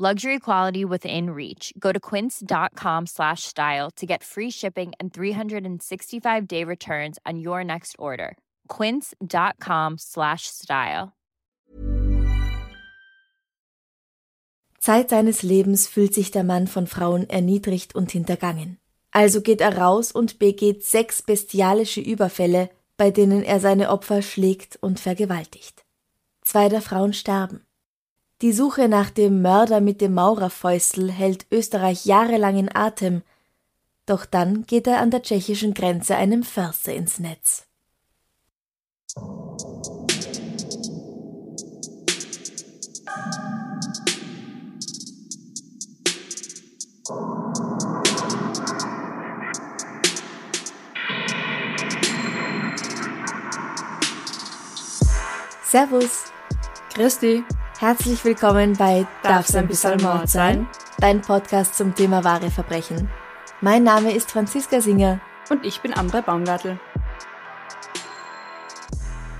Luxury quality within reach. Go to quince.com slash style to get free shipping and 365 day returns on your next order. Quince.com slash style. Zeit seines Lebens fühlt sich der Mann von Frauen erniedrigt und hintergangen. Also geht er raus und begeht sechs bestialische Überfälle, bei denen er seine Opfer schlägt und vergewaltigt. Zwei der Frauen sterben. Die Suche nach dem Mörder mit dem Maurerfäustel hält Österreich jahrelang in Atem, doch dann geht er an der tschechischen Grenze einem Förster ins Netz. Servus. Christi. Herzlich willkommen bei Darf's ein bisschen Mord sein? Dein Podcast zum Thema wahre Verbrechen. Mein Name ist Franziska Singer. Und ich bin Amrei Baumgartl.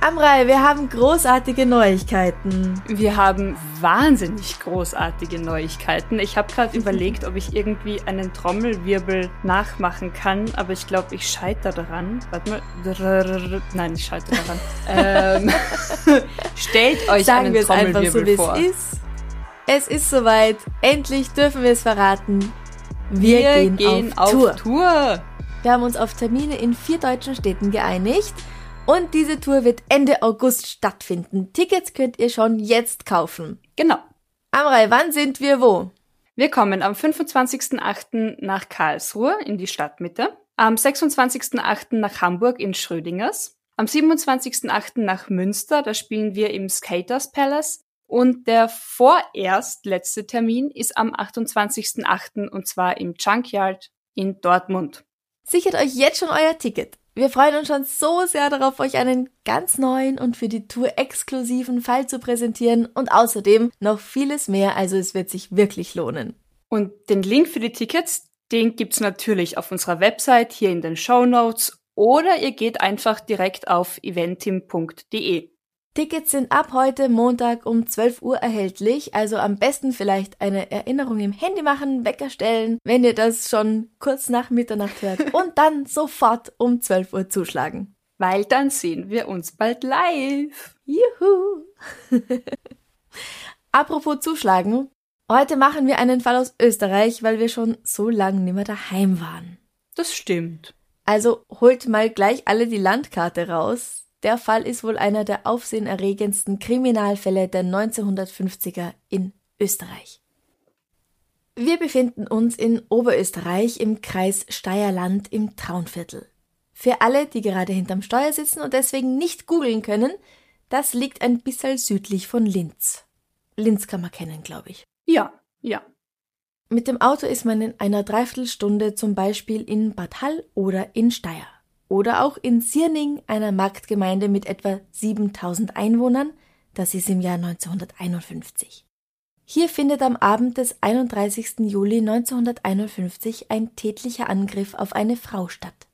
Amrei, wir haben großartige Neuigkeiten. Wir haben wahnsinnig großartige Neuigkeiten. Ich habe gerade überlegt, ob ich irgendwie einen Trommelwirbel nachmachen kann, aber ich glaube, ich scheitere daran. Warte mal. Nein, ich scheitere daran. ähm, stellt euch Sagen einen wir es einfach so, wie vor. es ist. Es ist soweit. Endlich dürfen wir es verraten. Wir, Wir gehen, gehen auf, auf Tour. Tour. Wir haben uns auf Termine in vier deutschen Städten geeinigt. Und diese Tour wird Ende August stattfinden. Tickets könnt ihr schon jetzt kaufen. Genau. Amrei, wann sind wir wo? Wir kommen am 25.08. nach Karlsruhe in die Stadtmitte, am 26.08. nach Hamburg in Schrödingers, am 27.08. nach Münster, da spielen wir im Skaters Palace und der vorerst letzte Termin ist am 28.08. und zwar im Junkyard in Dortmund. Sichert euch jetzt schon euer Ticket. Wir freuen uns schon so sehr darauf, euch einen ganz neuen und für die Tour exklusiven Fall zu präsentieren und außerdem noch vieles mehr, also es wird sich wirklich lohnen. Und den Link für die Tickets, den gibt's natürlich auf unserer Website hier in den Show Notes oder ihr geht einfach direkt auf eventim.de. Tickets sind ab heute Montag um 12 Uhr erhältlich, also am besten vielleicht eine Erinnerung im Handy machen, Wecker stellen, wenn ihr das schon kurz nach Mitternacht hört und dann sofort um 12 Uhr zuschlagen. Weil dann sehen wir uns bald live. Juhu! Apropos zuschlagen, heute machen wir einen Fall aus Österreich, weil wir schon so lange nimmer daheim waren. Das stimmt. Also holt mal gleich alle die Landkarte raus. Der Fall ist wohl einer der aufsehenerregendsten Kriminalfälle der 1950er in Österreich. Wir befinden uns in Oberösterreich im Kreis Steierland im Traunviertel. Für alle, die gerade hinterm Steuer sitzen und deswegen nicht googeln können, das liegt ein bisschen südlich von Linz. Linz kann man kennen, glaube ich. Ja, ja. Mit dem Auto ist man in einer Dreiviertelstunde zum Beispiel in Bad Hall oder in Steyr. Oder auch in Sierning, einer Marktgemeinde mit etwa 7000 Einwohnern, das ist im Jahr 1951. Hier findet am Abend des 31. Juli 1951 ein tätlicher Angriff auf eine Frau statt.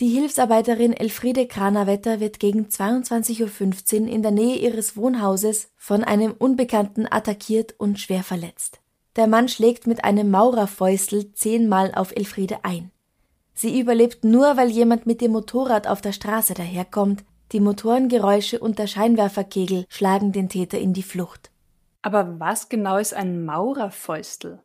Die Hilfsarbeiterin Elfriede Kranerwetter wird gegen 22.15 Uhr in der Nähe ihres Wohnhauses von einem Unbekannten attackiert und schwer verletzt. Der Mann schlägt mit einem Maurerfäustel zehnmal auf Elfriede ein. Sie überlebt nur, weil jemand mit dem Motorrad auf der Straße daherkommt. Die Motorengeräusche und der Scheinwerferkegel schlagen den Täter in die Flucht. Aber was genau ist ein Maurerfäustel?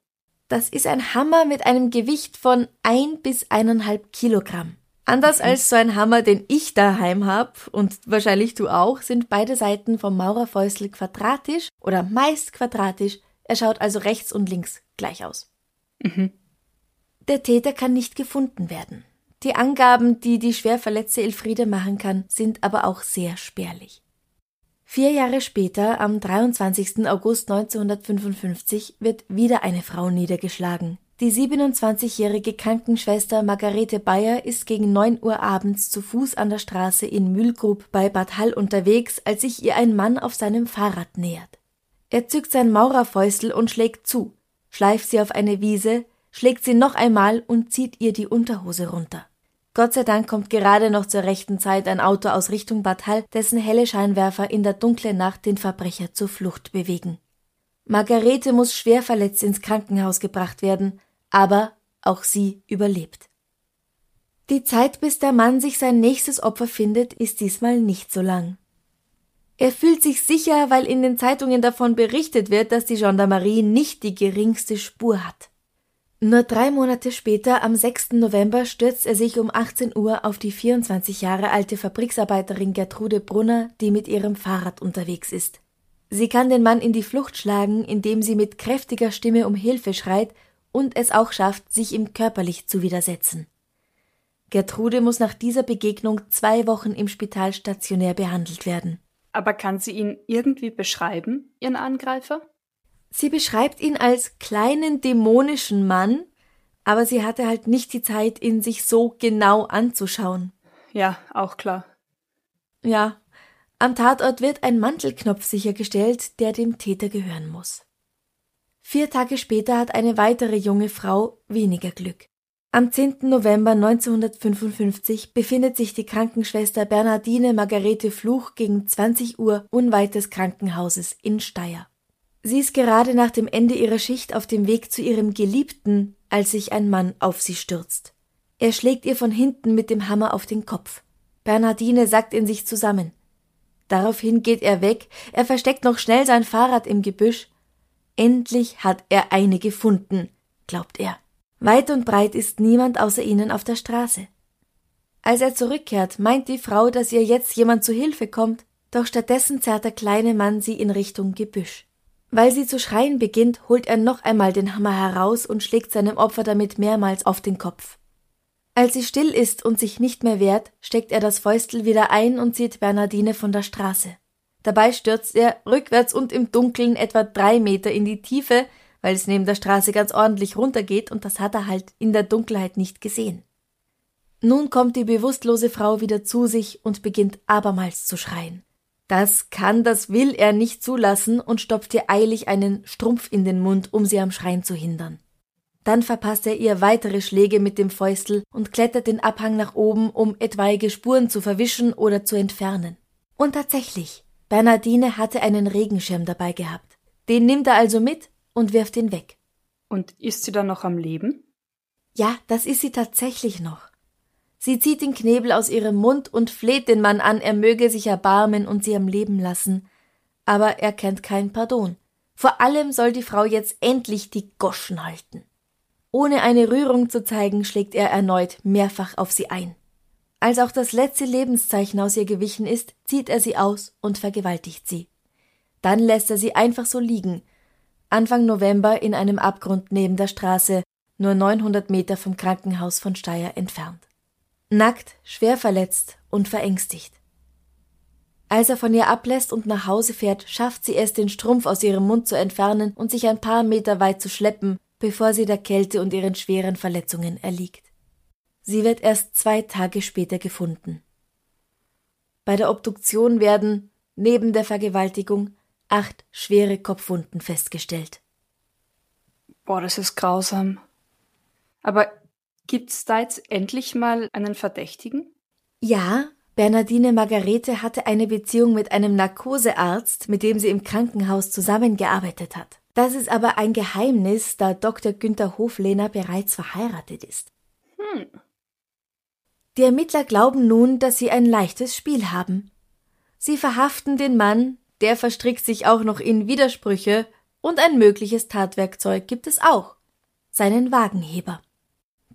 Das ist ein Hammer mit einem Gewicht von ein bis eineinhalb Kilogramm. Anders als so ein Hammer, den ich daheim hab und wahrscheinlich du auch, sind beide Seiten vom Maurerfäustel quadratisch oder meist quadratisch. Er schaut also rechts und links gleich aus. Mhm. Der Täter kann nicht gefunden werden. Die Angaben, die die schwer verletzte Elfriede machen kann, sind aber auch sehr spärlich. Vier Jahre später, am 23. August 1955, wird wieder eine Frau niedergeschlagen. Die 27-jährige Krankenschwester Margarete Bayer ist gegen 9 Uhr abends zu Fuß an der Straße in Mühlgrub bei Bad Hall unterwegs, als sich ihr ein Mann auf seinem Fahrrad nähert. Er zückt sein Maurerfäustel und schlägt zu, schleift sie auf eine Wiese, schlägt sie noch einmal und zieht ihr die Unterhose runter. Gott sei Dank kommt gerade noch zur rechten Zeit ein Auto aus Richtung Bad Hall, dessen helle Scheinwerfer in der dunklen Nacht den Verbrecher zur Flucht bewegen. Margarete muss schwer verletzt ins Krankenhaus gebracht werden, aber auch sie überlebt. Die Zeit, bis der Mann sich sein nächstes Opfer findet, ist diesmal nicht so lang. Er fühlt sich sicher, weil in den Zeitungen davon berichtet wird, dass die Gendarmerie nicht die geringste Spur hat. Nur drei Monate später, am 6. November, stürzt er sich um 18 Uhr auf die 24 Jahre alte Fabriksarbeiterin Gertrude Brunner, die mit ihrem Fahrrad unterwegs ist. Sie kann den Mann in die Flucht schlagen, indem sie mit kräftiger Stimme um Hilfe schreit und es auch schafft, sich ihm körperlich zu widersetzen. Gertrude muss nach dieser Begegnung zwei Wochen im Spital stationär behandelt werden. Aber kann sie ihn irgendwie beschreiben, ihren Angreifer? Sie beschreibt ihn als kleinen dämonischen Mann, aber sie hatte halt nicht die Zeit, ihn sich so genau anzuschauen. Ja, auch klar. Ja, am Tatort wird ein Mantelknopf sichergestellt, der dem Täter gehören muss. Vier Tage später hat eine weitere junge Frau weniger Glück. Am 10. November 1955 befindet sich die Krankenschwester Bernardine Margarete Fluch gegen 20 Uhr unweit des Krankenhauses in Steyr. Sie ist gerade nach dem Ende ihrer Schicht auf dem Weg zu ihrem Geliebten, als sich ein Mann auf sie stürzt. Er schlägt ihr von hinten mit dem Hammer auf den Kopf. Bernardine sackt in sich zusammen. Daraufhin geht er weg, er versteckt noch schnell sein Fahrrad im Gebüsch. Endlich hat er eine gefunden, glaubt er. Weit und breit ist niemand außer ihnen auf der Straße. Als er zurückkehrt, meint die Frau, dass ihr jetzt jemand zu Hilfe kommt, doch stattdessen zerrt der kleine Mann sie in Richtung Gebüsch. Weil sie zu schreien beginnt, holt er noch einmal den Hammer heraus und schlägt seinem Opfer damit mehrmals auf den Kopf. Als sie still ist und sich nicht mehr wehrt, steckt er das Fäustel wieder ein und zieht Bernardine von der Straße. Dabei stürzt er rückwärts und im Dunkeln etwa drei Meter in die Tiefe, weil es neben der Straße ganz ordentlich runtergeht und das hat er halt in der Dunkelheit nicht gesehen. Nun kommt die bewusstlose Frau wieder zu sich und beginnt abermals zu schreien. Das kann, das will er nicht zulassen und stopft ihr eilig einen Strumpf in den Mund, um sie am Schreien zu hindern. Dann verpasst er ihr weitere Schläge mit dem Fäustel und klettert den Abhang nach oben, um etwaige Spuren zu verwischen oder zu entfernen. Und tatsächlich, Bernardine hatte einen Regenschirm dabei gehabt. Den nimmt er also mit und wirft ihn weg. Und ist sie dann noch am Leben? Ja, das ist sie tatsächlich noch. Sie zieht den Knebel aus ihrem Mund und fleht den Mann an, er möge sich erbarmen und sie am Leben lassen. Aber er kennt kein Pardon. Vor allem soll die Frau jetzt endlich die Goschen halten. Ohne eine Rührung zu zeigen, schlägt er erneut mehrfach auf sie ein. Als auch das letzte Lebenszeichen aus ihr gewichen ist, zieht er sie aus und vergewaltigt sie. Dann lässt er sie einfach so liegen. Anfang November in einem Abgrund neben der Straße, nur 900 Meter vom Krankenhaus von Steyr entfernt. Nackt, schwer verletzt und verängstigt. Als er von ihr ablässt und nach Hause fährt, schafft sie es, den Strumpf aus ihrem Mund zu entfernen und sich ein paar Meter weit zu schleppen, bevor sie der Kälte und ihren schweren Verletzungen erliegt. Sie wird erst zwei Tage später gefunden. Bei der Obduktion werden, neben der Vergewaltigung, acht schwere Kopfwunden festgestellt. Boah, das ist grausam. Aber gibt's da jetzt endlich mal einen Verdächtigen? Ja, Bernardine Margarete hatte eine Beziehung mit einem Narkosearzt, mit dem sie im Krankenhaus zusammengearbeitet hat. Das ist aber ein Geheimnis, da Dr. Günther Hoflehner bereits verheiratet ist. Hm. Die Ermittler glauben nun, dass sie ein leichtes Spiel haben. Sie verhaften den Mann, der verstrickt sich auch noch in Widersprüche, und ein mögliches Tatwerkzeug gibt es auch, seinen Wagenheber.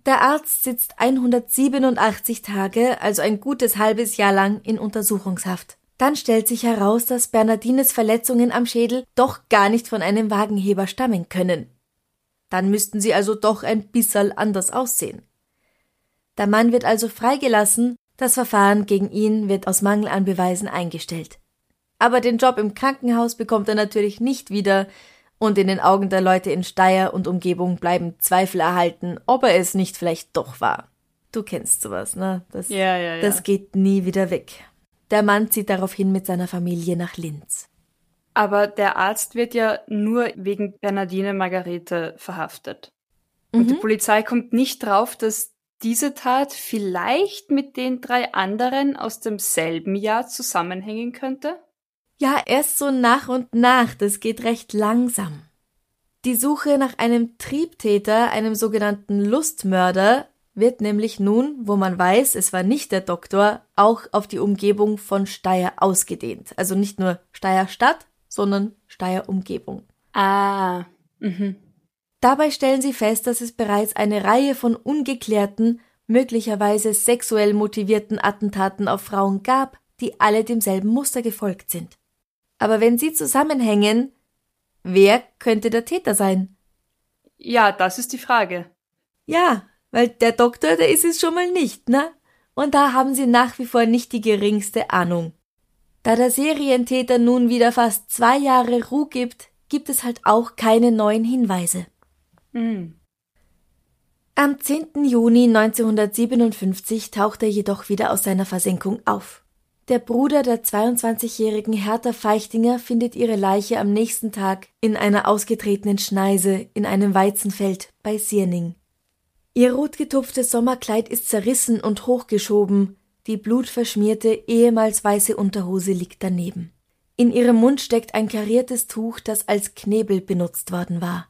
Der Arzt sitzt 187 Tage, also ein gutes halbes Jahr lang, in Untersuchungshaft. Dann stellt sich heraus, dass Bernardines Verletzungen am Schädel doch gar nicht von einem Wagenheber stammen können. Dann müssten sie also doch ein bisserl anders aussehen. Der Mann wird also freigelassen, das Verfahren gegen ihn wird aus Mangel an Beweisen eingestellt. Aber den Job im Krankenhaus bekommt er natürlich nicht wieder, Und in den Augen der Leute in Steyr und Umgebung bleiben Zweifel erhalten, ob er es nicht vielleicht doch war. Du kennst sowas, ne? Das, ja, ja, ja. das geht nie wieder weg. Der Mann zieht daraufhin mit seiner Familie nach Linz. Aber der Arzt wird ja nur wegen Bernardine Margarete verhaftet. Und die mhm. Polizei kommt nicht drauf, dass diese Tat vielleicht mit den drei anderen aus demselben Jahr zusammenhängen könnte? Ja, erst so nach und nach, das geht recht langsam. Die Suche nach einem Triebtäter, einem sogenannten Lustmörder, wird nämlich nun, wo man weiß, es war nicht der Doktor, auch auf die Umgebung von Steyr ausgedehnt. Also nicht nur Steyr Stadt, sondern Steyr Umgebung. Ah. Mhm. Dabei stellen sie fest, dass es bereits eine Reihe von ungeklärten, möglicherweise sexuell motivierten Attentaten auf Frauen gab, die alle demselben Muster gefolgt sind. Aber wenn sie zusammenhängen, wer könnte der Täter sein? Ja, das ist die Frage. Ja, weil der Doktor, der ist es schon mal nicht, ne? Und da haben sie nach wie vor nicht die geringste Ahnung. Da der Serientäter nun wieder fast zwei Jahre Ruhe gibt, gibt es halt auch keine neuen Hinweise. Mhm. Am 10. Juni 1957 taucht er jedoch wieder aus seiner Versenkung auf. Der Bruder der 22-jährigen Hertha Feichtinger findet ihre Leiche am nächsten Tag in einer ausgetretenen Schneise in einem Weizenfeld bei Sierning. Ihr rotgetupftes Sommerkleid ist zerrissen und hochgeschoben, die blutverschmierte, ehemals weiße Unterhose liegt daneben. In ihrem Mund steckt ein kariertes Tuch, das als Knebel benutzt worden war.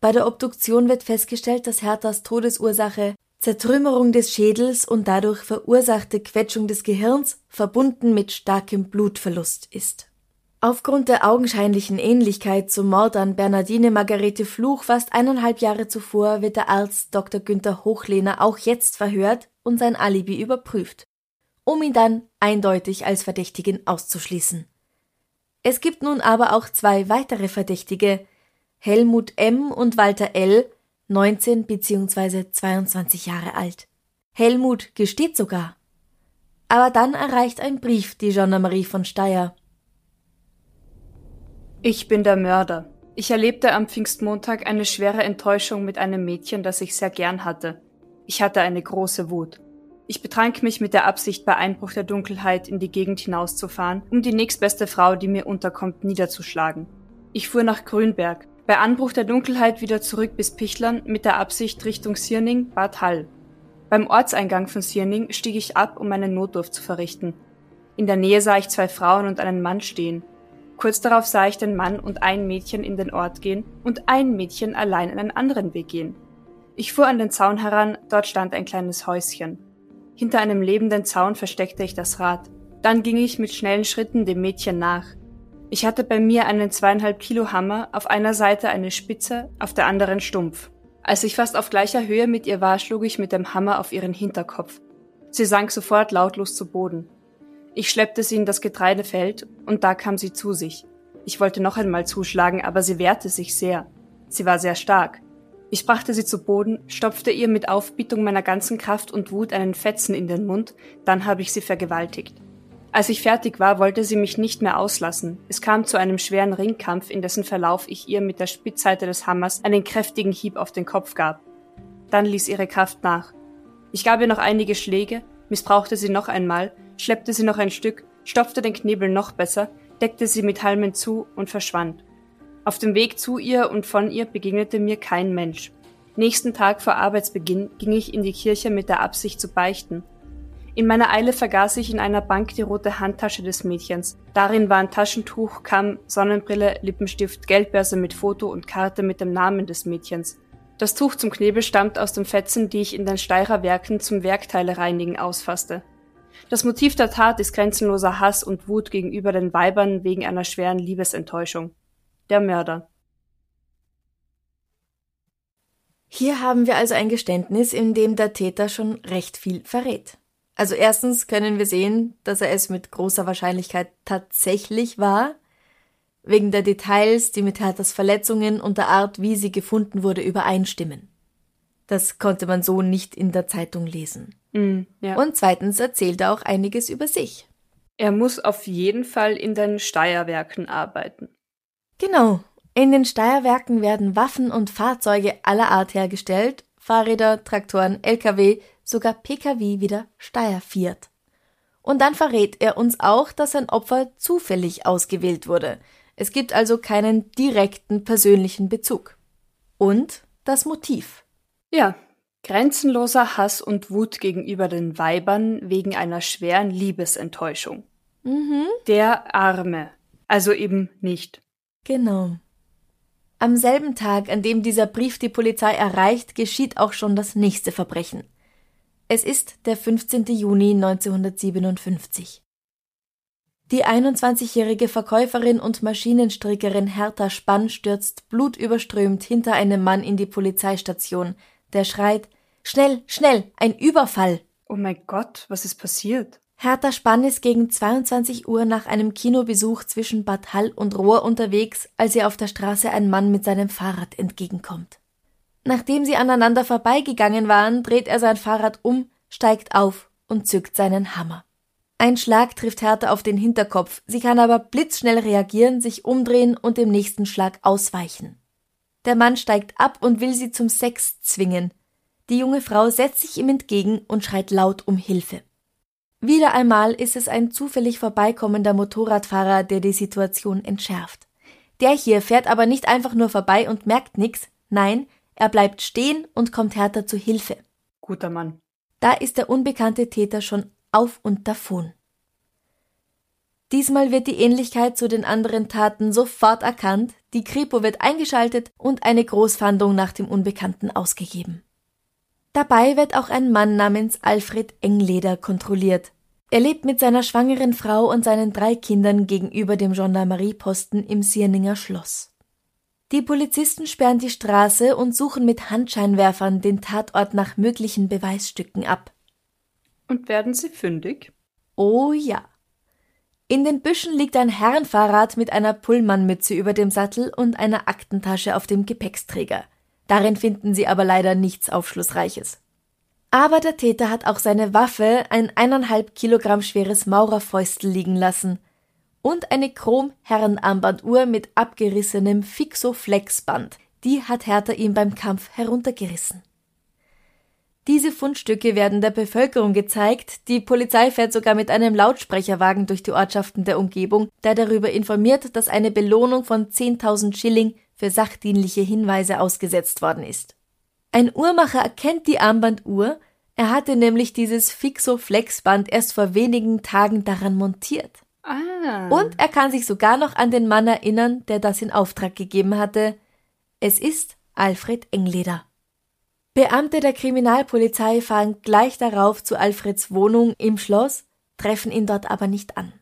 Bei der Obduktion wird festgestellt, dass Herthas Todesursache Zertrümmerung des Schädels und dadurch verursachte Quetschung des Gehirns verbunden mit starkem Blutverlust ist. Aufgrund der augenscheinlichen Ähnlichkeit zum Mord an Bernardine Margarete Fluch fast eineinhalb Jahre zuvor wird der Arzt Dr. Günther Hochlehner auch jetzt verhört und sein Alibi überprüft, um ihn dann eindeutig als Verdächtigen auszuschließen. Es gibt nun aber auch zwei weitere Verdächtige, Helmut M. und Walter L., 19 bzw. 22 Jahre alt. Helmut gesteht sogar. Aber dann erreicht ein Brief die Gendarmerie von Steyr. Ich bin der Mörder. Ich erlebte am Pfingstmontag eine schwere Enttäuschung mit einem Mädchen, das ich sehr gern hatte. Ich hatte eine große Wut. Ich betrank mich mit der Absicht, bei Einbruch der Dunkelheit in die Gegend hinauszufahren, um die nächstbeste Frau, die mir unterkommt, niederzuschlagen. Ich fuhr nach Grünberg, bei Anbruch der Dunkelheit wieder zurück bis Pichlern mit der Absicht Richtung Sierning, Bad Hall. Beim Ortseingang von Sierning stieg ich ab, um meinen Notdurft zu verrichten. In der Nähe sah ich zwei Frauen und einen Mann stehen. Kurz darauf sah ich den Mann und ein Mädchen in den Ort gehen und ein Mädchen allein einen anderen Weg gehen. Ich fuhr an den Zaun heran, dort stand ein kleines Häuschen. Hinter einem lebenden Zaun versteckte ich das Rad. Dann ging ich mit schnellen Schritten dem Mädchen nach. Ich hatte bei mir einen zweieinhalb Kilo Hammer, auf einer Seite eine Spitze, auf der anderen stumpf. Als ich fast auf gleicher Höhe mit ihr war, schlug ich mit dem Hammer auf ihren Hinterkopf. Sie sank sofort lautlos zu Boden. Ich schleppte sie in das Getreidefeld und da kam sie zu sich. Ich wollte noch einmal zuschlagen, aber sie wehrte sich sehr. Sie war sehr stark. Ich brachte sie zu Boden, stopfte ihr mit Aufbietung meiner ganzen Kraft und Wut einen Fetzen in den Mund, dann habe ich sie vergewaltigt. Als ich fertig war, wollte sie mich nicht mehr auslassen. Es kam zu einem schweren Ringkampf, in dessen Verlauf ich ihr mit der Spitzseite des Hammers einen kräftigen Hieb auf den Kopf gab. Dann ließ ihre Kraft nach. Ich gab ihr noch einige Schläge, missbrauchte sie noch einmal, schleppte sie noch ein Stück, stopfte den Knebel noch besser, deckte sie mit Halmen zu und verschwand. Auf dem Weg zu ihr und von ihr begegnete mir kein Mensch. Nächsten Tag vor Arbeitsbeginn ging ich in die Kirche mit der Absicht zu beichten. In meiner Eile vergaß ich in einer Bank die rote Handtasche des Mädchens. Darin waren Taschentuch, Kamm, Sonnenbrille, Lippenstift, Geldbörse mit Foto und Karte mit dem Namen des Mädchens. Das Tuch zum Knebel stammt aus den Fetzen, die ich in den Steirer Werken zum Werkteile-Reinigen ausfasste. Das Motiv der Tat ist grenzenloser Hass und Wut gegenüber den Weibern wegen einer schweren Liebesenttäuschung. Der Mörder. Hier haben wir also ein Geständnis, in dem der Täter schon recht viel verrät. Also erstens können wir sehen, dass er es mit großer Wahrscheinlichkeit tatsächlich war, wegen der Details, die mit Herthas Verletzungen und der Art, wie sie gefunden wurde, übereinstimmen. Das konnte man so nicht in der Zeitung lesen. Mm, ja. Und zweitens erzählt er auch einiges über sich. Er muss auf jeden Fall in den Steierwerken arbeiten. Genau. In den Steierwerken werden Waffen und Fahrzeuge aller Art hergestellt, Fahrräder, Traktoren, Lkw, sogar Pkw wieder Steyr Und dann verrät er uns auch, dass sein Opfer zufällig ausgewählt wurde. Es gibt also keinen direkten persönlichen Bezug. Und das Motiv. Ja, grenzenloser Hass und Wut gegenüber den Weibern wegen einer schweren Liebesenttäuschung. Mhm. Der Arme. Also eben nicht. Genau. Am selben Tag, an dem dieser Brief die Polizei erreicht, geschieht auch schon das nächste Verbrechen. Es ist der 15. Juni 1957. Die 21-jährige Verkäuferin und Maschinenstrickerin Hertha Spann stürzt blutüberströmt hinter einem Mann in die Polizeistation, der schreit Schnell, schnell, ein Überfall. Oh mein Gott, was ist passiert? Hertha Spann ist gegen 22 Uhr nach einem Kinobesuch zwischen Bad Hall und Rohr unterwegs, als ihr auf der Straße ein Mann mit seinem Fahrrad entgegenkommt. Nachdem sie aneinander vorbeigegangen waren, dreht er sein Fahrrad um, steigt auf und zückt seinen Hammer. Ein Schlag trifft Hertha auf den Hinterkopf, sie kann aber blitzschnell reagieren, sich umdrehen und dem nächsten Schlag ausweichen. Der Mann steigt ab und will sie zum Sex zwingen. Die junge Frau setzt sich ihm entgegen und schreit laut um Hilfe. Wieder einmal ist es ein zufällig vorbeikommender Motorradfahrer, der die Situation entschärft. Der hier fährt aber nicht einfach nur vorbei und merkt nix, nein, er bleibt stehen und kommt härter zu Hilfe. Guter Mann. Da ist der unbekannte Täter schon auf und davon. Diesmal wird die Ähnlichkeit zu den anderen Taten sofort erkannt, die Kripo wird eingeschaltet und eine Großfahndung nach dem Unbekannten ausgegeben. Dabei wird auch ein Mann namens Alfred Engleder kontrolliert. Er lebt mit seiner schwangeren Frau und seinen drei Kindern gegenüber dem Gendarmerieposten im Sierninger Schloss. Die Polizisten sperren die Straße und suchen mit Handscheinwerfern den Tatort nach möglichen Beweisstücken ab. Und werden sie fündig? Oh ja. In den Büschen liegt ein Herrenfahrrad mit einer Pullmannmütze über dem Sattel und einer Aktentasche auf dem Gepäcksträger. Darin finden sie aber leider nichts Aufschlussreiches. Aber der Täter hat auch seine Waffe, ein eineinhalb Kilogramm schweres Maurerfäustel liegen lassen und eine Chrom-Herrenarmbanduhr mit abgerissenem Fixo-Flexband. Die hat Hertha ihm beim Kampf heruntergerissen. Diese Fundstücke werden der Bevölkerung gezeigt. Die Polizei fährt sogar mit einem Lautsprecherwagen durch die Ortschaften der Umgebung, der darüber informiert, dass eine Belohnung von 10.000 Schilling für sachdienliche Hinweise ausgesetzt worden ist. Ein Uhrmacher erkennt die Armbanduhr, er hatte nämlich dieses Fixo-Flexband erst vor wenigen Tagen daran montiert. Ah. Und er kann sich sogar noch an den Mann erinnern, der das in Auftrag gegeben hatte. Es ist Alfred Engleder. Beamte der Kriminalpolizei fahren gleich darauf zu Alfreds Wohnung im Schloss, treffen ihn dort aber nicht an.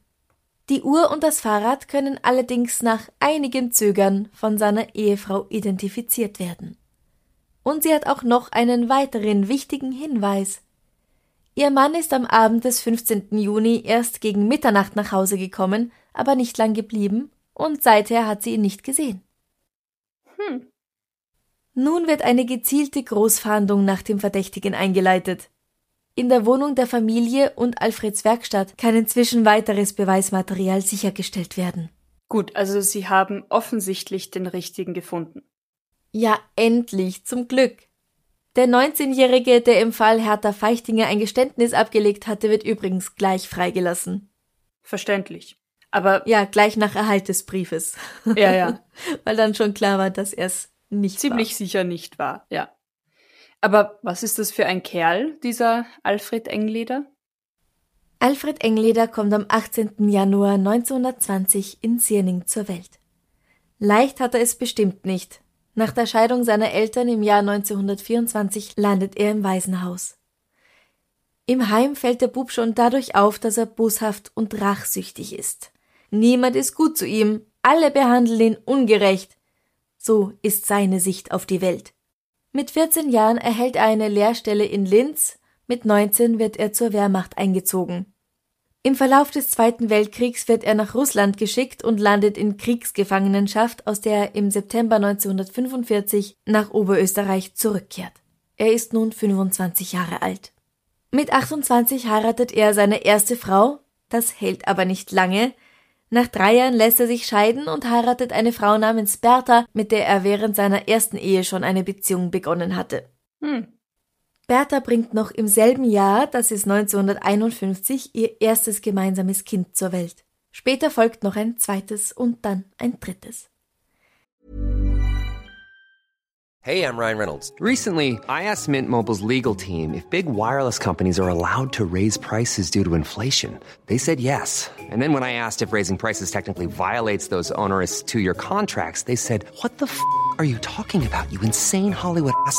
Die Uhr und das Fahrrad können allerdings nach einigem Zögern von seiner Ehefrau identifiziert werden. Und sie hat auch noch einen weiteren wichtigen Hinweis. Ihr Mann ist am Abend des 15. Juni erst gegen Mitternacht nach Hause gekommen, aber nicht lang geblieben, und seither hat sie ihn nicht gesehen. Hm. Nun wird eine gezielte Großfahndung nach dem Verdächtigen eingeleitet. In der Wohnung der Familie und Alfreds Werkstatt kann inzwischen weiteres Beweismaterial sichergestellt werden. Gut, also Sie haben offensichtlich den richtigen gefunden. Ja, endlich, zum Glück. Der 19-Jährige, der im Fall Hertha Feichtinger ein Geständnis abgelegt hatte, wird übrigens gleich freigelassen. Verständlich. Aber Ja, gleich nach Erhalt des Briefes. Ja, ja. Weil dann schon klar war, dass er es nicht ziemlich war. sicher nicht wahr, ja. Aber was ist das für ein Kerl, dieser Alfred Engleder? Alfred Engleder kommt am 18. Januar 1920 in Sierning zur Welt. Leicht hat er es bestimmt nicht. Nach der Scheidung seiner Eltern im Jahr 1924 landet er im Waisenhaus. Im Heim fällt der Bub schon dadurch auf, dass er boshaft und rachsüchtig ist. Niemand ist gut zu ihm, alle behandeln ihn ungerecht. So ist seine Sicht auf die Welt. Mit 14 Jahren erhält er eine Lehrstelle in Linz, mit 19 wird er zur Wehrmacht eingezogen. Im Verlauf des Zweiten Weltkriegs wird er nach Russland geschickt und landet in Kriegsgefangenschaft, aus der er im September 1945 nach Oberösterreich zurückkehrt. Er ist nun 25 Jahre alt. Mit 28 heiratet er seine erste Frau, das hält aber nicht lange. Nach drei Jahren lässt er sich scheiden und heiratet eine Frau namens Bertha, mit der er während seiner ersten Ehe schon eine Beziehung begonnen hatte. Hm. Bertha bringt noch im selben Jahr, das ist 1951, ihr erstes gemeinsames Kind zur Welt. Später folgt noch ein zweites und dann ein drittes. Hey, I'm Ryan Reynolds. Recently, I asked Mint Mobile's legal team if big wireless companies are allowed to raise prices due to inflation. They said yes. And then when I asked if raising prices technically violates those onerous two-year contracts, they said, "What the f*** are you talking about? You insane Hollywood ass."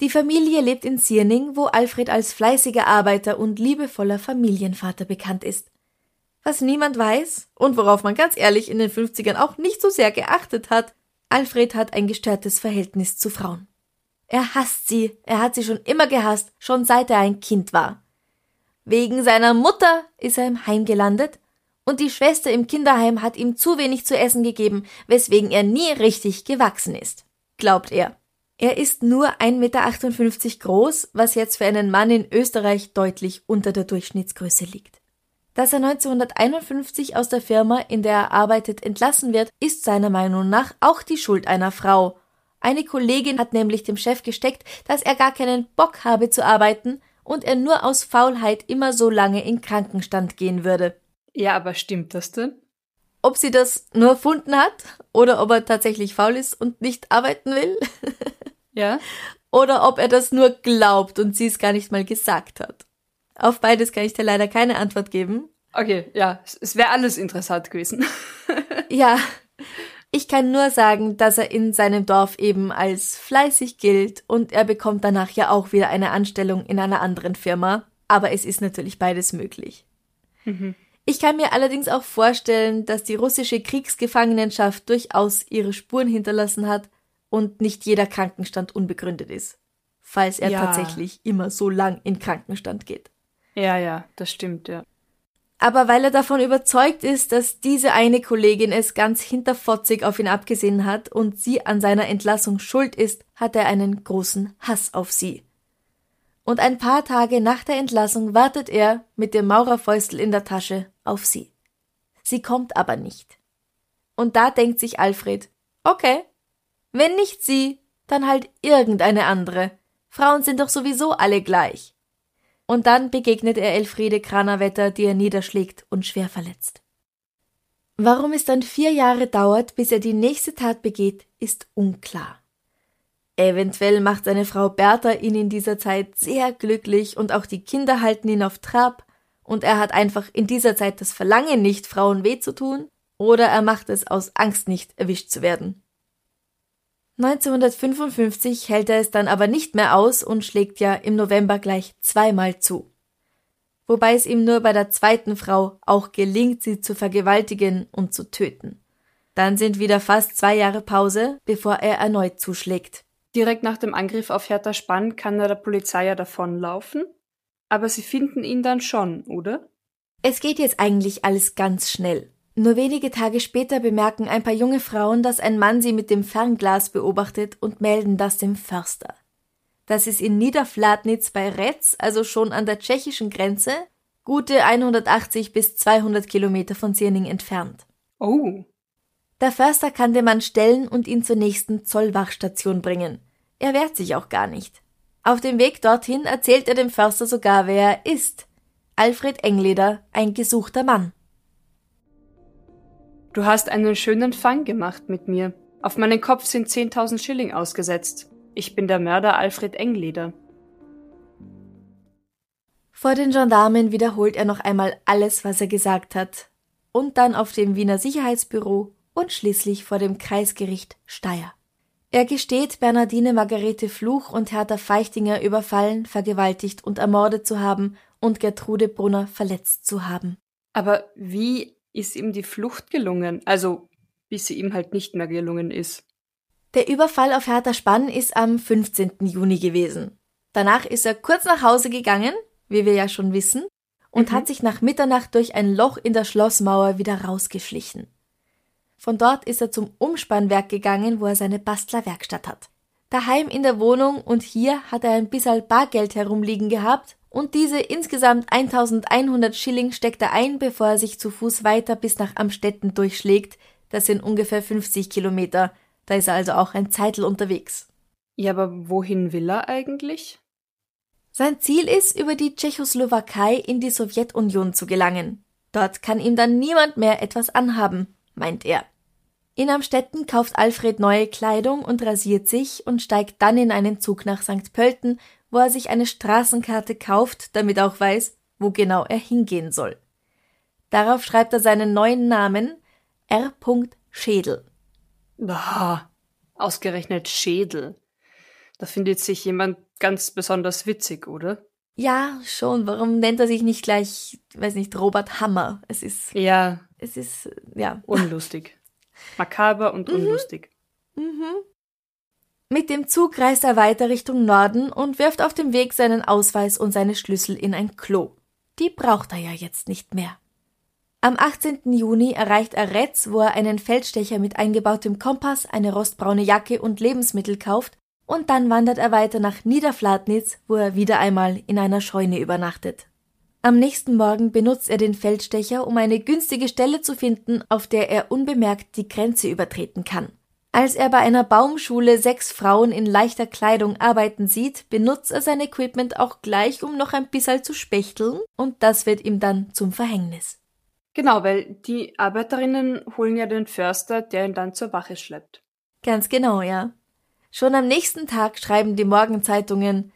Die Familie lebt in Sierning, wo Alfred als fleißiger Arbeiter und liebevoller Familienvater bekannt ist. Was niemand weiß und worauf man ganz ehrlich in den 50ern auch nicht so sehr geachtet hat, Alfred hat ein gestörtes Verhältnis zu Frauen. Er hasst sie, er hat sie schon immer gehasst, schon seit er ein Kind war. Wegen seiner Mutter ist er im Heim gelandet und die Schwester im Kinderheim hat ihm zu wenig zu essen gegeben, weswegen er nie richtig gewachsen ist, glaubt er. Er ist nur 1,58 Meter groß, was jetzt für einen Mann in Österreich deutlich unter der Durchschnittsgröße liegt. Dass er 1951 aus der Firma, in der er arbeitet, entlassen wird, ist seiner Meinung nach auch die Schuld einer Frau. Eine Kollegin hat nämlich dem Chef gesteckt, dass er gar keinen Bock habe zu arbeiten und er nur aus Faulheit immer so lange in Krankenstand gehen würde. Ja, aber stimmt das denn? Ob sie das nur erfunden hat oder ob er tatsächlich faul ist und nicht arbeiten will. Ja. Oder ob er das nur glaubt und sie es gar nicht mal gesagt hat. Auf beides kann ich dir leider keine Antwort geben. Okay, ja, es wäre alles interessant gewesen. ja, ich kann nur sagen, dass er in seinem Dorf eben als fleißig gilt und er bekommt danach ja auch wieder eine Anstellung in einer anderen Firma. Aber es ist natürlich beides möglich. Mhm. Ich kann mir allerdings auch vorstellen, dass die russische Kriegsgefangenenschaft durchaus ihre Spuren hinterlassen hat und nicht jeder Krankenstand unbegründet ist, falls er ja. tatsächlich immer so lang in Krankenstand geht. Ja, ja, das stimmt, ja. Aber weil er davon überzeugt ist, dass diese eine Kollegin es ganz hinterfotzig auf ihn abgesehen hat und sie an seiner Entlassung schuld ist, hat er einen großen Hass auf sie. Und ein paar Tage nach der Entlassung wartet er mit dem Maurerfäustel in der Tasche auf sie. Sie kommt aber nicht. Und da denkt sich Alfred, okay, wenn nicht sie, dann halt irgendeine andere. Frauen sind doch sowieso alle gleich. Und dann begegnet er Elfriede Kranerwetter, die er niederschlägt und schwer verletzt. Warum es dann vier Jahre dauert, bis er die nächste Tat begeht, ist unklar. Eventuell macht seine Frau Bertha ihn in dieser Zeit sehr glücklich und auch die Kinder halten ihn auf Trab und er hat einfach in dieser Zeit das Verlangen nicht, Frauen weh zu tun, oder er macht es aus Angst nicht erwischt zu werden. 1955 hält er es dann aber nicht mehr aus und schlägt ja im November gleich zweimal zu. Wobei es ihm nur bei der zweiten Frau auch gelingt, sie zu vergewaltigen und zu töten. Dann sind wieder fast zwei Jahre Pause, bevor er erneut zuschlägt. Direkt nach dem Angriff auf Hertha Spann kann er der Polizei ja davonlaufen. Aber sie finden ihn dann schon, oder? Es geht jetzt eigentlich alles ganz schnell. Nur wenige Tage später bemerken ein paar junge Frauen, dass ein Mann sie mit dem Fernglas beobachtet und melden das dem Förster. Das ist in Niederflatnitz bei Retz, also schon an der tschechischen Grenze, gute 180 bis 200 Kilometer von Sierning entfernt. Oh. Der Förster kann den Mann stellen und ihn zur nächsten Zollwachstation bringen. Er wehrt sich auch gar nicht. Auf dem Weg dorthin erzählt er dem Förster sogar, wer er ist. Alfred Engleder, ein gesuchter Mann. Du hast einen schönen Fang gemacht mit mir. Auf meinen Kopf sind 10.000 Schilling ausgesetzt. Ich bin der Mörder Alfred Engleder. Vor den Gendarmen wiederholt er noch einmal alles, was er gesagt hat. Und dann auf dem Wiener Sicherheitsbüro und schließlich vor dem Kreisgericht Steyr. Er gesteht, Bernardine Margarete Fluch und Hertha Feichtinger überfallen, vergewaltigt und ermordet zu haben und Gertrude Brunner verletzt zu haben. Aber wie ist ihm die Flucht gelungen? Also, bis sie ihm halt nicht mehr gelungen ist. Der Überfall auf Hertha Spann ist am 15. Juni gewesen. Danach ist er kurz nach Hause gegangen, wie wir ja schon wissen, und mhm. hat sich nach Mitternacht durch ein Loch in der Schlossmauer wieder rausgeschlichen. Von dort ist er zum Umspannwerk gegangen, wo er seine Bastlerwerkstatt hat. Daheim in der Wohnung und hier hat er ein bisschen Bargeld herumliegen gehabt und diese insgesamt 1100 Schilling steckt er ein, bevor er sich zu Fuß weiter bis nach Amstetten durchschlägt. Das sind ungefähr 50 Kilometer. Da ist er also auch ein Zeitl unterwegs. Ja, aber wohin will er eigentlich? Sein Ziel ist, über die Tschechoslowakei in die Sowjetunion zu gelangen. Dort kann ihm dann niemand mehr etwas anhaben, meint er. In Amstetten kauft Alfred neue Kleidung und rasiert sich und steigt dann in einen Zug nach St. Pölten, wo er sich eine Straßenkarte kauft, damit er auch weiß, wo genau er hingehen soll. Darauf schreibt er seinen neuen Namen R. Schädel. Bah, ausgerechnet Schädel. Da findet sich jemand ganz besonders witzig, oder? Ja, schon. Warum nennt er sich nicht gleich, weiß nicht, Robert Hammer? Es ist. Ja. Es ist, ja. Unlustig. Makaber und mhm. unlustig. Mhm. Mit dem Zug reist er weiter Richtung Norden und wirft auf dem Weg seinen Ausweis und seine Schlüssel in ein Klo. Die braucht er ja jetzt nicht mehr. Am 18. Juni erreicht er Retz, wo er einen Feldstecher mit eingebautem Kompass, eine rostbraune Jacke und Lebensmittel kauft, und dann wandert er weiter nach Niederflatnitz, wo er wieder einmal in einer Scheune übernachtet. Am nächsten Morgen benutzt er den Feldstecher, um eine günstige Stelle zu finden, auf der er unbemerkt die Grenze übertreten kann. Als er bei einer Baumschule sechs Frauen in leichter Kleidung arbeiten sieht, benutzt er sein Equipment auch gleich, um noch ein bisschen zu spechteln, und das wird ihm dann zum Verhängnis. Genau, weil die Arbeiterinnen holen ja den Förster, der ihn dann zur Wache schleppt. Ganz genau, ja. Schon am nächsten Tag schreiben die Morgenzeitungen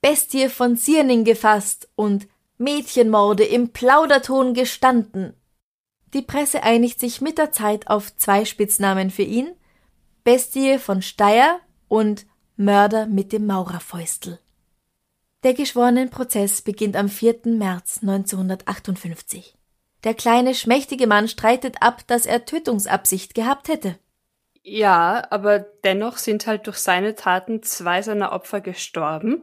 Bestie von Zierning gefasst und Mädchenmorde im Plauderton gestanden. Die Presse einigt sich mit der Zeit auf zwei Spitznamen für ihn, Bestie von Steyr und Mörder mit dem Maurerfäustel. Der Geschworenenprozess beginnt am 4. März 1958. Der kleine, schmächtige Mann streitet ab, dass er Tötungsabsicht gehabt hätte. Ja, aber dennoch sind halt durch seine Taten zwei seiner Opfer gestorben.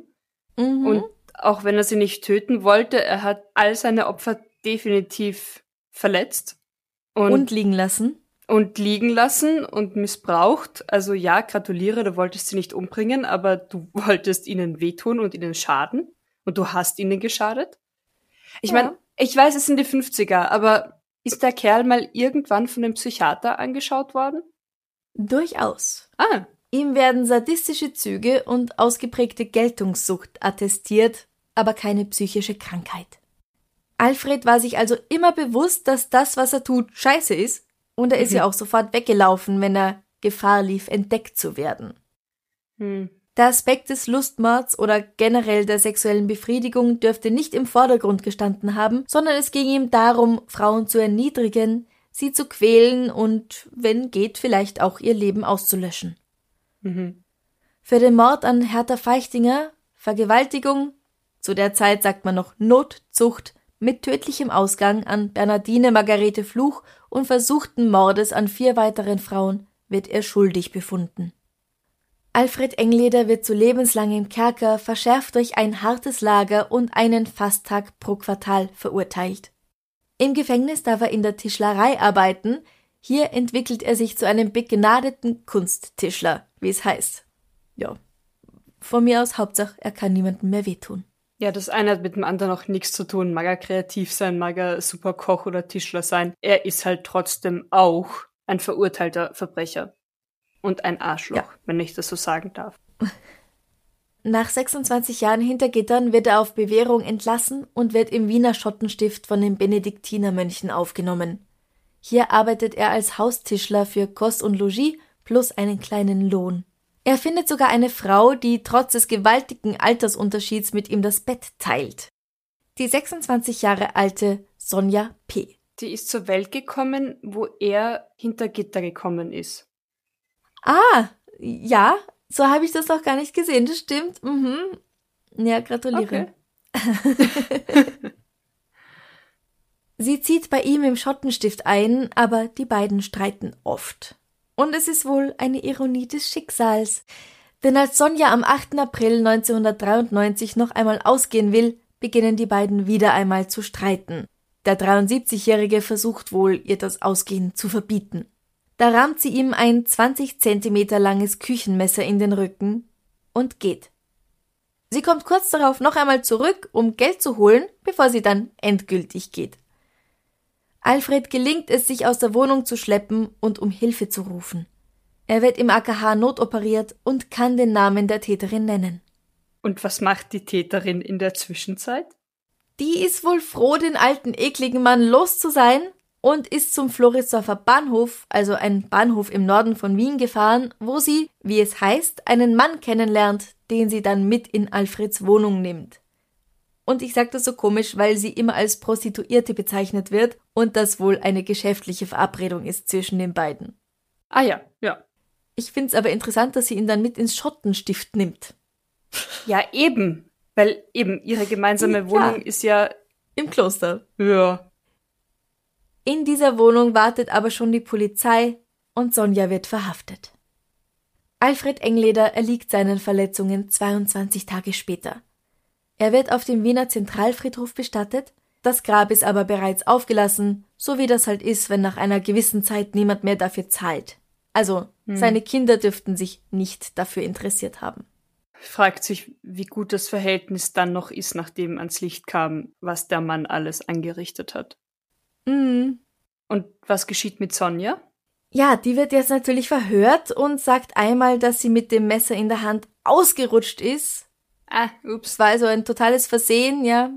Mhm. Und auch wenn er sie nicht töten wollte, er hat all seine Opfer definitiv verletzt. Und, und liegen lassen und liegen lassen und missbraucht. Also ja, gratuliere, du wolltest sie nicht umbringen, aber du wolltest ihnen wehtun und ihnen schaden. Und du hast ihnen geschadet. Ich ja. meine, ich weiß, es sind die 50er, aber ist der Kerl mal irgendwann von einem Psychiater angeschaut worden? Durchaus. Ah. Ihm werden sadistische Züge und ausgeprägte Geltungssucht attestiert, aber keine psychische Krankheit. Alfred war sich also immer bewusst, dass das, was er tut, scheiße ist und er ist mhm. ja auch sofort weggelaufen, wenn er Gefahr lief, entdeckt zu werden. Mhm. Der Aspekt des Lustmords oder generell der sexuellen Befriedigung dürfte nicht im Vordergrund gestanden haben, sondern es ging ihm darum, Frauen zu erniedrigen, sie zu quälen und, wenn geht, vielleicht auch ihr Leben auszulöschen. Mhm. Für den Mord an Hertha Feichtinger, Vergewaltigung, zu der Zeit sagt man noch Notzucht, mit tödlichem Ausgang an Bernardine Margarete Fluch und versuchten Mordes an vier weiteren Frauen wird er schuldig befunden. Alfred Engleder wird zu lebenslangem Kerker, verschärft durch ein hartes Lager und einen Fasttag pro Quartal verurteilt. Im Gefängnis darf er in der Tischlerei arbeiten, hier entwickelt er sich zu einem begnadeten Kunsttischler, wie es heißt. Ja, von mir aus Hauptsache, er kann niemandem mehr wehtun. Ja, das eine hat mit dem anderen auch nichts zu tun. Mag er kreativ sein, mag er super Koch oder Tischler sein. Er ist halt trotzdem auch ein verurteilter Verbrecher. Und ein Arschloch, ja. wenn ich das so sagen darf. Nach 26 Jahren hinter Gittern wird er auf Bewährung entlassen und wird im Wiener Schottenstift von den Benediktinermönchen aufgenommen. Hier arbeitet er als Haustischler für Kost und Logis plus einen kleinen Lohn. Er findet sogar eine Frau, die trotz des gewaltigen Altersunterschieds mit ihm das Bett teilt. Die 26 Jahre alte Sonja P. Die ist zur Welt gekommen, wo er hinter Gitter gekommen ist. Ah, ja, so habe ich das auch gar nicht gesehen, das stimmt. Mhm. Ja, gratuliere. Okay. Sie zieht bei ihm im Schottenstift ein, aber die beiden streiten oft. Und es ist wohl eine Ironie des Schicksals. Denn als Sonja am 8. April 1993 noch einmal ausgehen will, beginnen die beiden wieder einmal zu streiten. Der 73-Jährige versucht wohl, ihr das Ausgehen zu verbieten. Da rammt sie ihm ein 20 Zentimeter langes Küchenmesser in den Rücken und geht. Sie kommt kurz darauf noch einmal zurück, um Geld zu holen, bevor sie dann endgültig geht. Alfred gelingt es, sich aus der Wohnung zu schleppen und um Hilfe zu rufen. Er wird im AKH notoperiert und kann den Namen der Täterin nennen. Und was macht die Täterin in der Zwischenzeit? Die ist wohl froh, den alten ekligen Mann los zu sein und ist zum Floridsdorfer Bahnhof, also ein Bahnhof im Norden von Wien gefahren, wo sie, wie es heißt, einen Mann kennenlernt, den sie dann mit in Alfreds Wohnung nimmt. Und ich sage das so komisch, weil sie immer als Prostituierte bezeichnet wird und das wohl eine geschäftliche Verabredung ist zwischen den beiden. Ah ja, ja. Ich find's aber interessant, dass sie ihn dann mit ins Schottenstift nimmt. Ja, eben. Weil eben ihre gemeinsame Wohnung ja. ist ja im Kloster. Ja. In dieser Wohnung wartet aber schon die Polizei und Sonja wird verhaftet. Alfred Engleder erliegt seinen Verletzungen 22 Tage später. Er wird auf dem Wiener Zentralfriedhof bestattet, das Grab ist aber bereits aufgelassen, so wie das halt ist, wenn nach einer gewissen Zeit niemand mehr dafür zahlt. Also, hm. seine Kinder dürften sich nicht dafür interessiert haben. Fragt sich, wie gut das Verhältnis dann noch ist, nachdem ans Licht kam, was der Mann alles angerichtet hat. Mhm. Und was geschieht mit Sonja? Ja, die wird jetzt natürlich verhört und sagt einmal, dass sie mit dem Messer in der Hand ausgerutscht ist Ah, ups. War also ein totales Versehen, ja.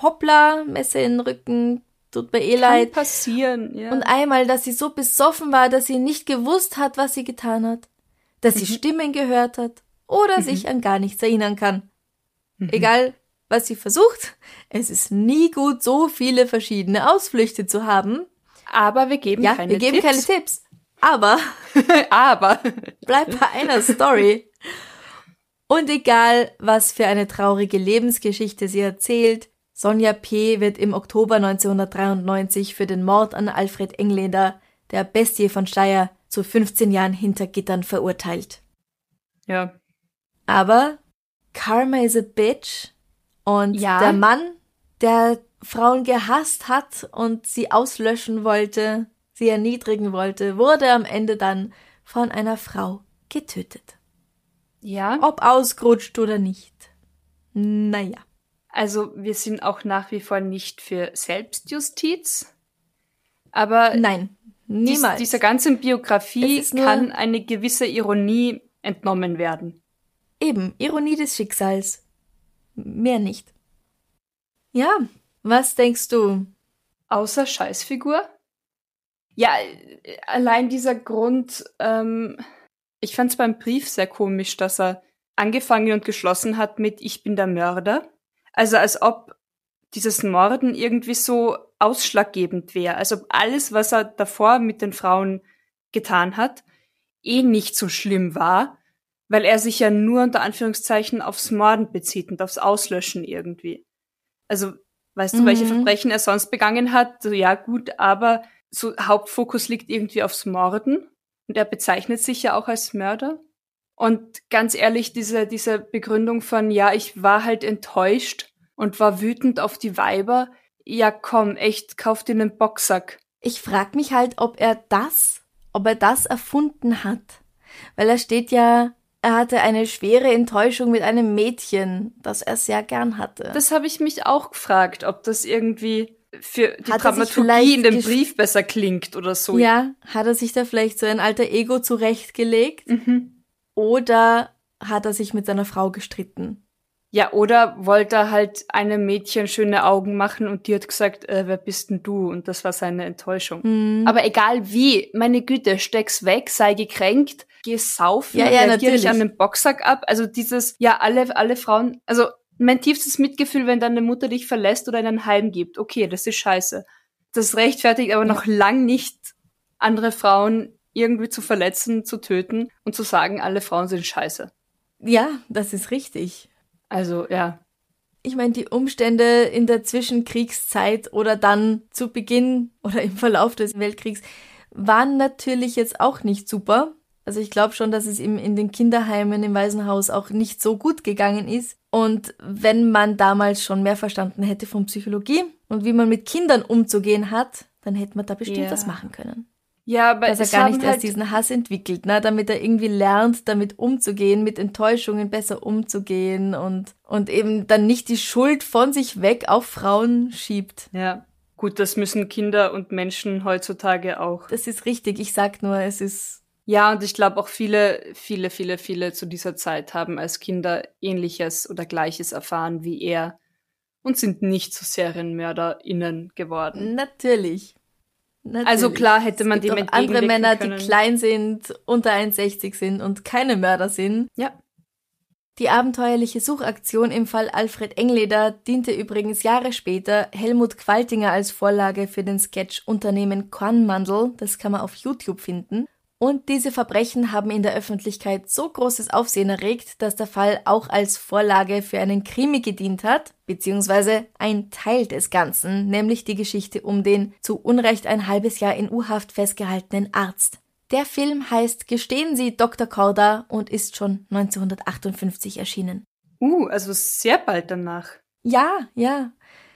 Hoppla, Messer in den Rücken, tut mir eh Kann leid. passieren, ja. Und einmal, dass sie so besoffen war, dass sie nicht gewusst hat, was sie getan hat. Dass sie mhm. Stimmen gehört hat oder mhm. sich an gar nichts erinnern kann. Mhm. Egal, was sie versucht, es ist nie gut, so viele verschiedene Ausflüchte zu haben. Aber wir geben ja, keine wir geben Tipps. keine Tipps. Aber, aber, bleib bei einer Story. Und egal, was für eine traurige Lebensgeschichte sie erzählt, Sonja P. wird im Oktober 1993 für den Mord an Alfred Engländer, der Bestie von Steyr, zu 15 Jahren hinter Gittern verurteilt. Ja. Aber Karma is a bitch und ja. der Mann, der Frauen gehasst hat und sie auslöschen wollte, sie erniedrigen wollte, wurde am Ende dann von einer Frau getötet. Ja. Ob ausgerutscht oder nicht. Naja. Also wir sind auch nach wie vor nicht für Selbstjustiz. Aber nein, niemals. Dies, dieser ganzen Biografie kann eine gewisse Ironie entnommen werden. Eben, Ironie des Schicksals. Mehr nicht. Ja, was denkst du? Außer Scheißfigur? Ja, allein dieser Grund, ähm, ich fand es beim Brief sehr komisch, dass er angefangen und geschlossen hat mit Ich bin der Mörder. Also als ob dieses Morden irgendwie so ausschlaggebend wäre. Also alles, was er davor mit den Frauen getan hat, eh nicht so schlimm war, weil er sich ja nur unter Anführungszeichen aufs Morden bezieht und aufs Auslöschen irgendwie. Also, weißt mhm. du, welche. Verbrechen er sonst begangen hat? So, ja, gut, aber so Hauptfokus liegt irgendwie aufs Morden. Und er bezeichnet sich ja auch als Mörder. Und ganz ehrlich, diese, diese Begründung von, ja, ich war halt enttäuscht und war wütend auf die Weiber. Ja, komm, echt, kauf dir einen Boxsack. Ich frag mich halt, ob er das, ob er das erfunden hat. Weil er steht ja, er hatte eine schwere Enttäuschung mit einem Mädchen, das er sehr gern hatte. Das habe ich mich auch gefragt, ob das irgendwie für die hat Dramaturgie in dem Brief besser klingt oder so. Ja, hat er sich da vielleicht so ein alter Ego zurechtgelegt? Mhm. Oder hat er sich mit seiner Frau gestritten? Ja, oder wollte er halt einem Mädchen schöne Augen machen und die hat gesagt, äh, wer bist denn du? Und das war seine Enttäuschung. Mhm. Aber egal wie, meine Güte, steck's weg, sei gekränkt, geh saufen, ja, ja, reagier dich an den Boxsack ab. Also dieses, ja, alle, alle Frauen, also Mein tiefstes Mitgefühl, wenn deine Mutter dich verlässt oder in ein Heim gibt. Okay, das ist scheiße. Das rechtfertigt aber noch lang nicht, andere Frauen irgendwie zu verletzen, zu töten und zu sagen, alle Frauen sind scheiße. Ja, das ist richtig. Also, ja. Ich meine, die Umstände in der Zwischenkriegszeit oder dann zu Beginn oder im Verlauf des Weltkriegs waren natürlich jetzt auch nicht super. Also ich glaube schon, dass es ihm in den Kinderheimen im Waisenhaus auch nicht so gut gegangen ist. Und wenn man damals schon mehr verstanden hätte von Psychologie und wie man mit Kindern umzugehen hat, dann hätte man da bestimmt yeah. was machen können. Ja, aber dass er gar nicht erst halt diesen Hass entwickelt, ne? damit er irgendwie lernt, damit umzugehen, mit Enttäuschungen besser umzugehen und, und eben dann nicht die Schuld von sich weg auf Frauen schiebt. Ja. Gut, das müssen Kinder und Menschen heutzutage auch. Das ist richtig. Ich sag nur, es ist. Ja, und ich glaube auch viele, viele, viele, viele zu dieser Zeit haben als Kinder ähnliches oder gleiches erfahren wie er und sind nicht zu SerienmörderInnen geworden. Natürlich. Natürlich. Also klar hätte man es gibt dem andere Männer, können. die klein sind, unter 1,60 sind und keine Mörder sind. Ja. Die abenteuerliche Suchaktion im Fall Alfred Engleder diente übrigens Jahre später Helmut Qualtinger als Vorlage für den Sketch Unternehmen Kornmandel, das kann man auf YouTube finden. Und diese Verbrechen haben in der Öffentlichkeit so großes Aufsehen erregt, dass der Fall auch als Vorlage für einen Krimi gedient hat, beziehungsweise ein Teil des Ganzen, nämlich die Geschichte um den zu Unrecht ein halbes Jahr in U-Haft festgehaltenen Arzt. Der Film heißt Gestehen Sie Dr. Korda und ist schon 1958 erschienen. Uh, also sehr bald danach. Ja, ja.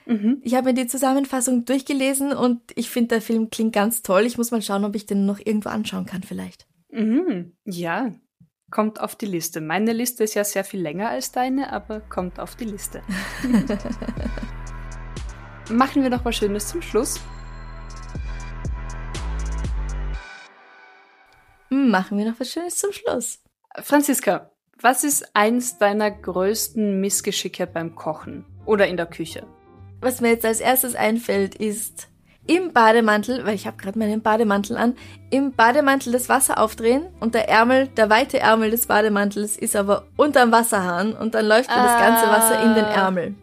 Mhm. Ich habe mir die Zusammenfassung durchgelesen und ich finde, der Film klingt ganz toll. Ich muss mal schauen, ob ich den noch irgendwo anschauen kann, vielleicht. Mhm. Ja, kommt auf die Liste. Meine Liste ist ja sehr viel länger als deine, aber kommt auf die Liste. Machen wir noch was Schönes zum Schluss. Machen wir noch was Schönes zum Schluss. Franziska, was ist eins deiner größten Missgeschicke beim Kochen oder in der Küche? Was mir jetzt als erstes einfällt, ist im Bademantel, weil ich habe gerade meinen Bademantel an, im Bademantel das Wasser aufdrehen und der Ärmel, der weite Ärmel des Bademantels ist aber unterm Wasserhahn und dann läuft ah. das ganze Wasser in den ah. Ärmel.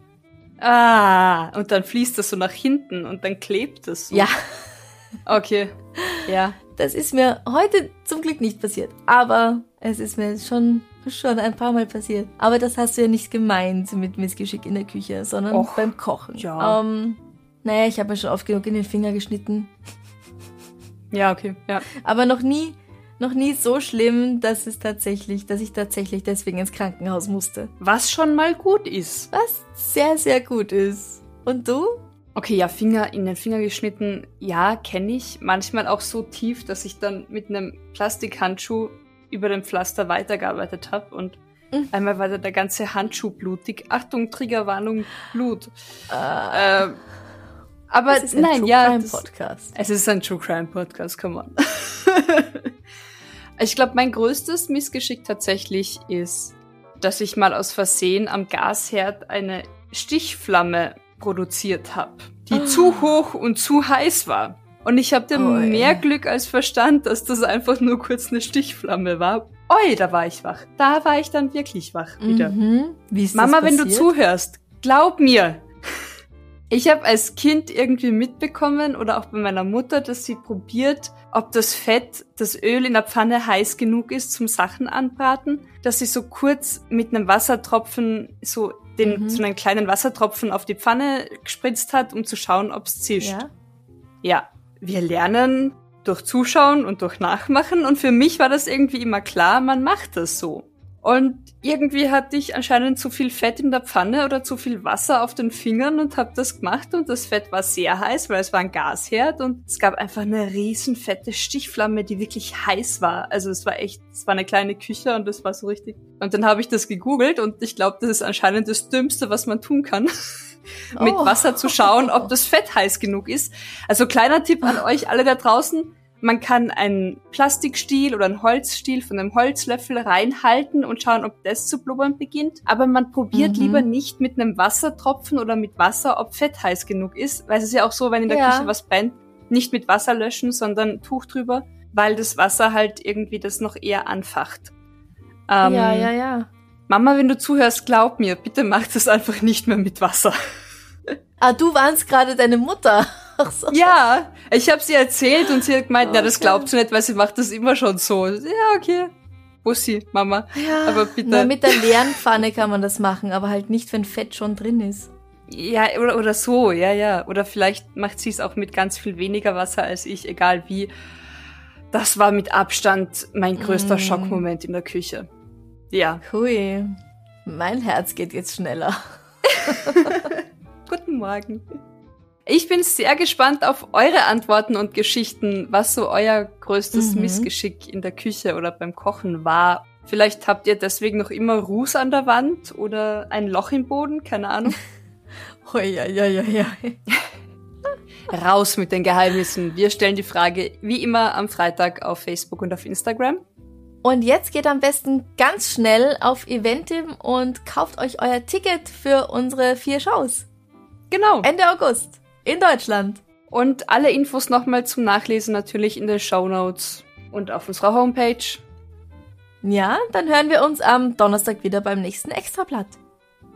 Ah, und dann fließt das so nach hinten und dann klebt es so. Ja. Okay. Ja. Das ist mir heute zum Glück nicht passiert, aber es ist mir schon schon ein paar Mal passiert. Aber das hast du ja nicht gemeint mit Missgeschick in der Küche, sondern Och, beim Kochen. Ja. Ähm, naja, ich habe mir schon oft genug in den Finger geschnitten. Ja, okay, ja. Aber noch nie, noch nie so schlimm, dass es tatsächlich, dass ich tatsächlich deswegen ins Krankenhaus musste. Was schon mal gut ist. Was sehr, sehr gut ist. Und du? Okay, ja, Finger in den Finger geschnitten, ja, kenne ich. Manchmal auch so tief, dass ich dann mit einem Plastikhandschuh über dem Pflaster weitergearbeitet habe und mhm. einmal war da der ganze Handschuh blutig. Achtung, Triggerwarnung, Blut. Uh, ähm, aber es ist ein nein, True ja, Crime Podcast. Es ist ein True Crime Podcast, come on. ich glaube, mein größtes Missgeschick tatsächlich ist, dass ich mal aus Versehen am Gasherd eine Stichflamme produziert habe, die oh. zu hoch und zu heiß war. Und ich hatte oh, mehr Glück als Verstand, dass das einfach nur kurz eine Stichflamme war. Oi, da war ich wach. Da war ich dann wirklich wach wieder. Mhm. Wie ist Mama, wenn du zuhörst, glaub mir. Ich habe als Kind irgendwie mitbekommen oder auch bei meiner Mutter, dass sie probiert, ob das Fett, das Öl in der Pfanne heiß genug ist zum Sachen anbraten, dass sie so kurz mit einem Wassertropfen so den mhm. so einen kleinen Wassertropfen auf die Pfanne gespritzt hat, um zu schauen, ob's zischt. Ja. Ja, wir lernen durch Zuschauen und durch Nachmachen und für mich war das irgendwie immer klar, man macht das so. Und irgendwie hatte ich anscheinend zu viel Fett in der Pfanne oder zu viel Wasser auf den Fingern und habe das gemacht und das Fett war sehr heiß, weil es war ein Gasherd und es gab einfach eine riesen fette Stichflamme, die wirklich heiß war. Also es war echt, es war eine kleine Küche und das war so richtig. Und dann habe ich das gegoogelt und ich glaube, das ist anscheinend das Dümmste, was man tun kann. mit oh. Wasser zu schauen, ob das Fett heiß genug ist. Also kleiner Tipp an euch alle da draußen. Man kann einen Plastikstiel oder einen Holzstiel von einem Holzlöffel reinhalten und schauen, ob das zu blubbern beginnt. Aber man probiert mhm. lieber nicht mit einem Wassertropfen oder mit Wasser, ob Fett heiß genug ist. Weil es ist ja auch so, wenn in der ja. Küche was brennt, nicht mit Wasser löschen, sondern Tuch drüber, weil das Wasser halt irgendwie das noch eher anfacht. Ähm, ja, ja, ja. Mama, wenn du zuhörst, glaub mir, bitte mach das einfach nicht mehr mit Wasser. Ah, du warst gerade deine Mutter. Ach so. Ja, ich habe sie erzählt und sie hat gemeint, okay. ja, das glaubt sie nicht, weil sie macht das immer schon so. Ja, okay. Bussi, Mama. Ja, aber bitte. Na, mit der leeren Pfanne kann man das machen, aber halt nicht, wenn Fett schon drin ist. Ja, oder, oder so, ja, ja. Oder vielleicht macht sie es auch mit ganz viel weniger Wasser als ich, egal wie. Das war mit Abstand mein größter mm. Schockmoment in der Küche. Ja. Hui. Mein Herz geht jetzt schneller. Guten Morgen. Ich bin sehr gespannt auf eure Antworten und Geschichten, was so euer größtes mhm. Missgeschick in der Küche oder beim Kochen war. Vielleicht habt ihr deswegen noch immer Ruß an der Wand oder ein Loch im Boden, keine Ahnung. oh, ja, ja, ja, ja. Raus mit den Geheimnissen. Wir stellen die Frage wie immer am Freitag auf Facebook und auf Instagram. Und jetzt geht am besten ganz schnell auf Eventim und kauft euch euer Ticket für unsere vier Shows. Genau. Ende August in Deutschland. Und alle Infos nochmal zum Nachlesen natürlich in den Show Notes und auf unserer Homepage. Ja, dann hören wir uns am Donnerstag wieder beim nächsten Extrablatt.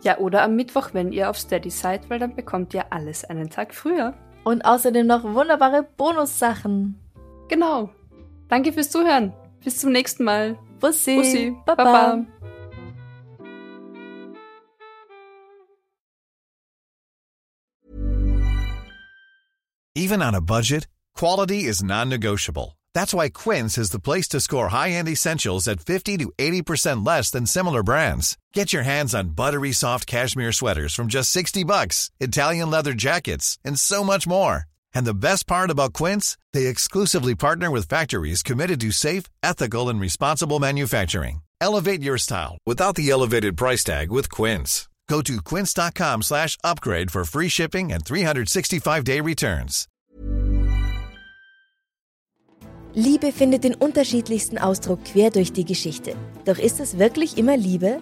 Ja, oder am Mittwoch, wenn ihr auf Steady seid, weil dann bekommt ihr alles einen Tag früher. Und außerdem noch wunderbare Bonussachen. Genau. Danke fürs Zuhören. Bis zum nächsten Mal. Bussi. Bussi. Baba. Baba. Even on a budget, quality is non-negotiable. That's why Quince is the place to score high-end essentials at 50 to 80% less than similar brands. Get your hands on buttery soft cashmere sweaters from just 60 bucks, Italian leather jackets, and so much more. And the best part about Quince, they exclusively partner with factories committed to safe, ethical, and responsible manufacturing. Elevate your style without the elevated price tag with Quince. Go to quince.com slash upgrade for free shipping and 365-day returns. Liebe findet den unterschiedlichsten Ausdruck quer durch die Geschichte. Doch ist es wirklich immer Liebe?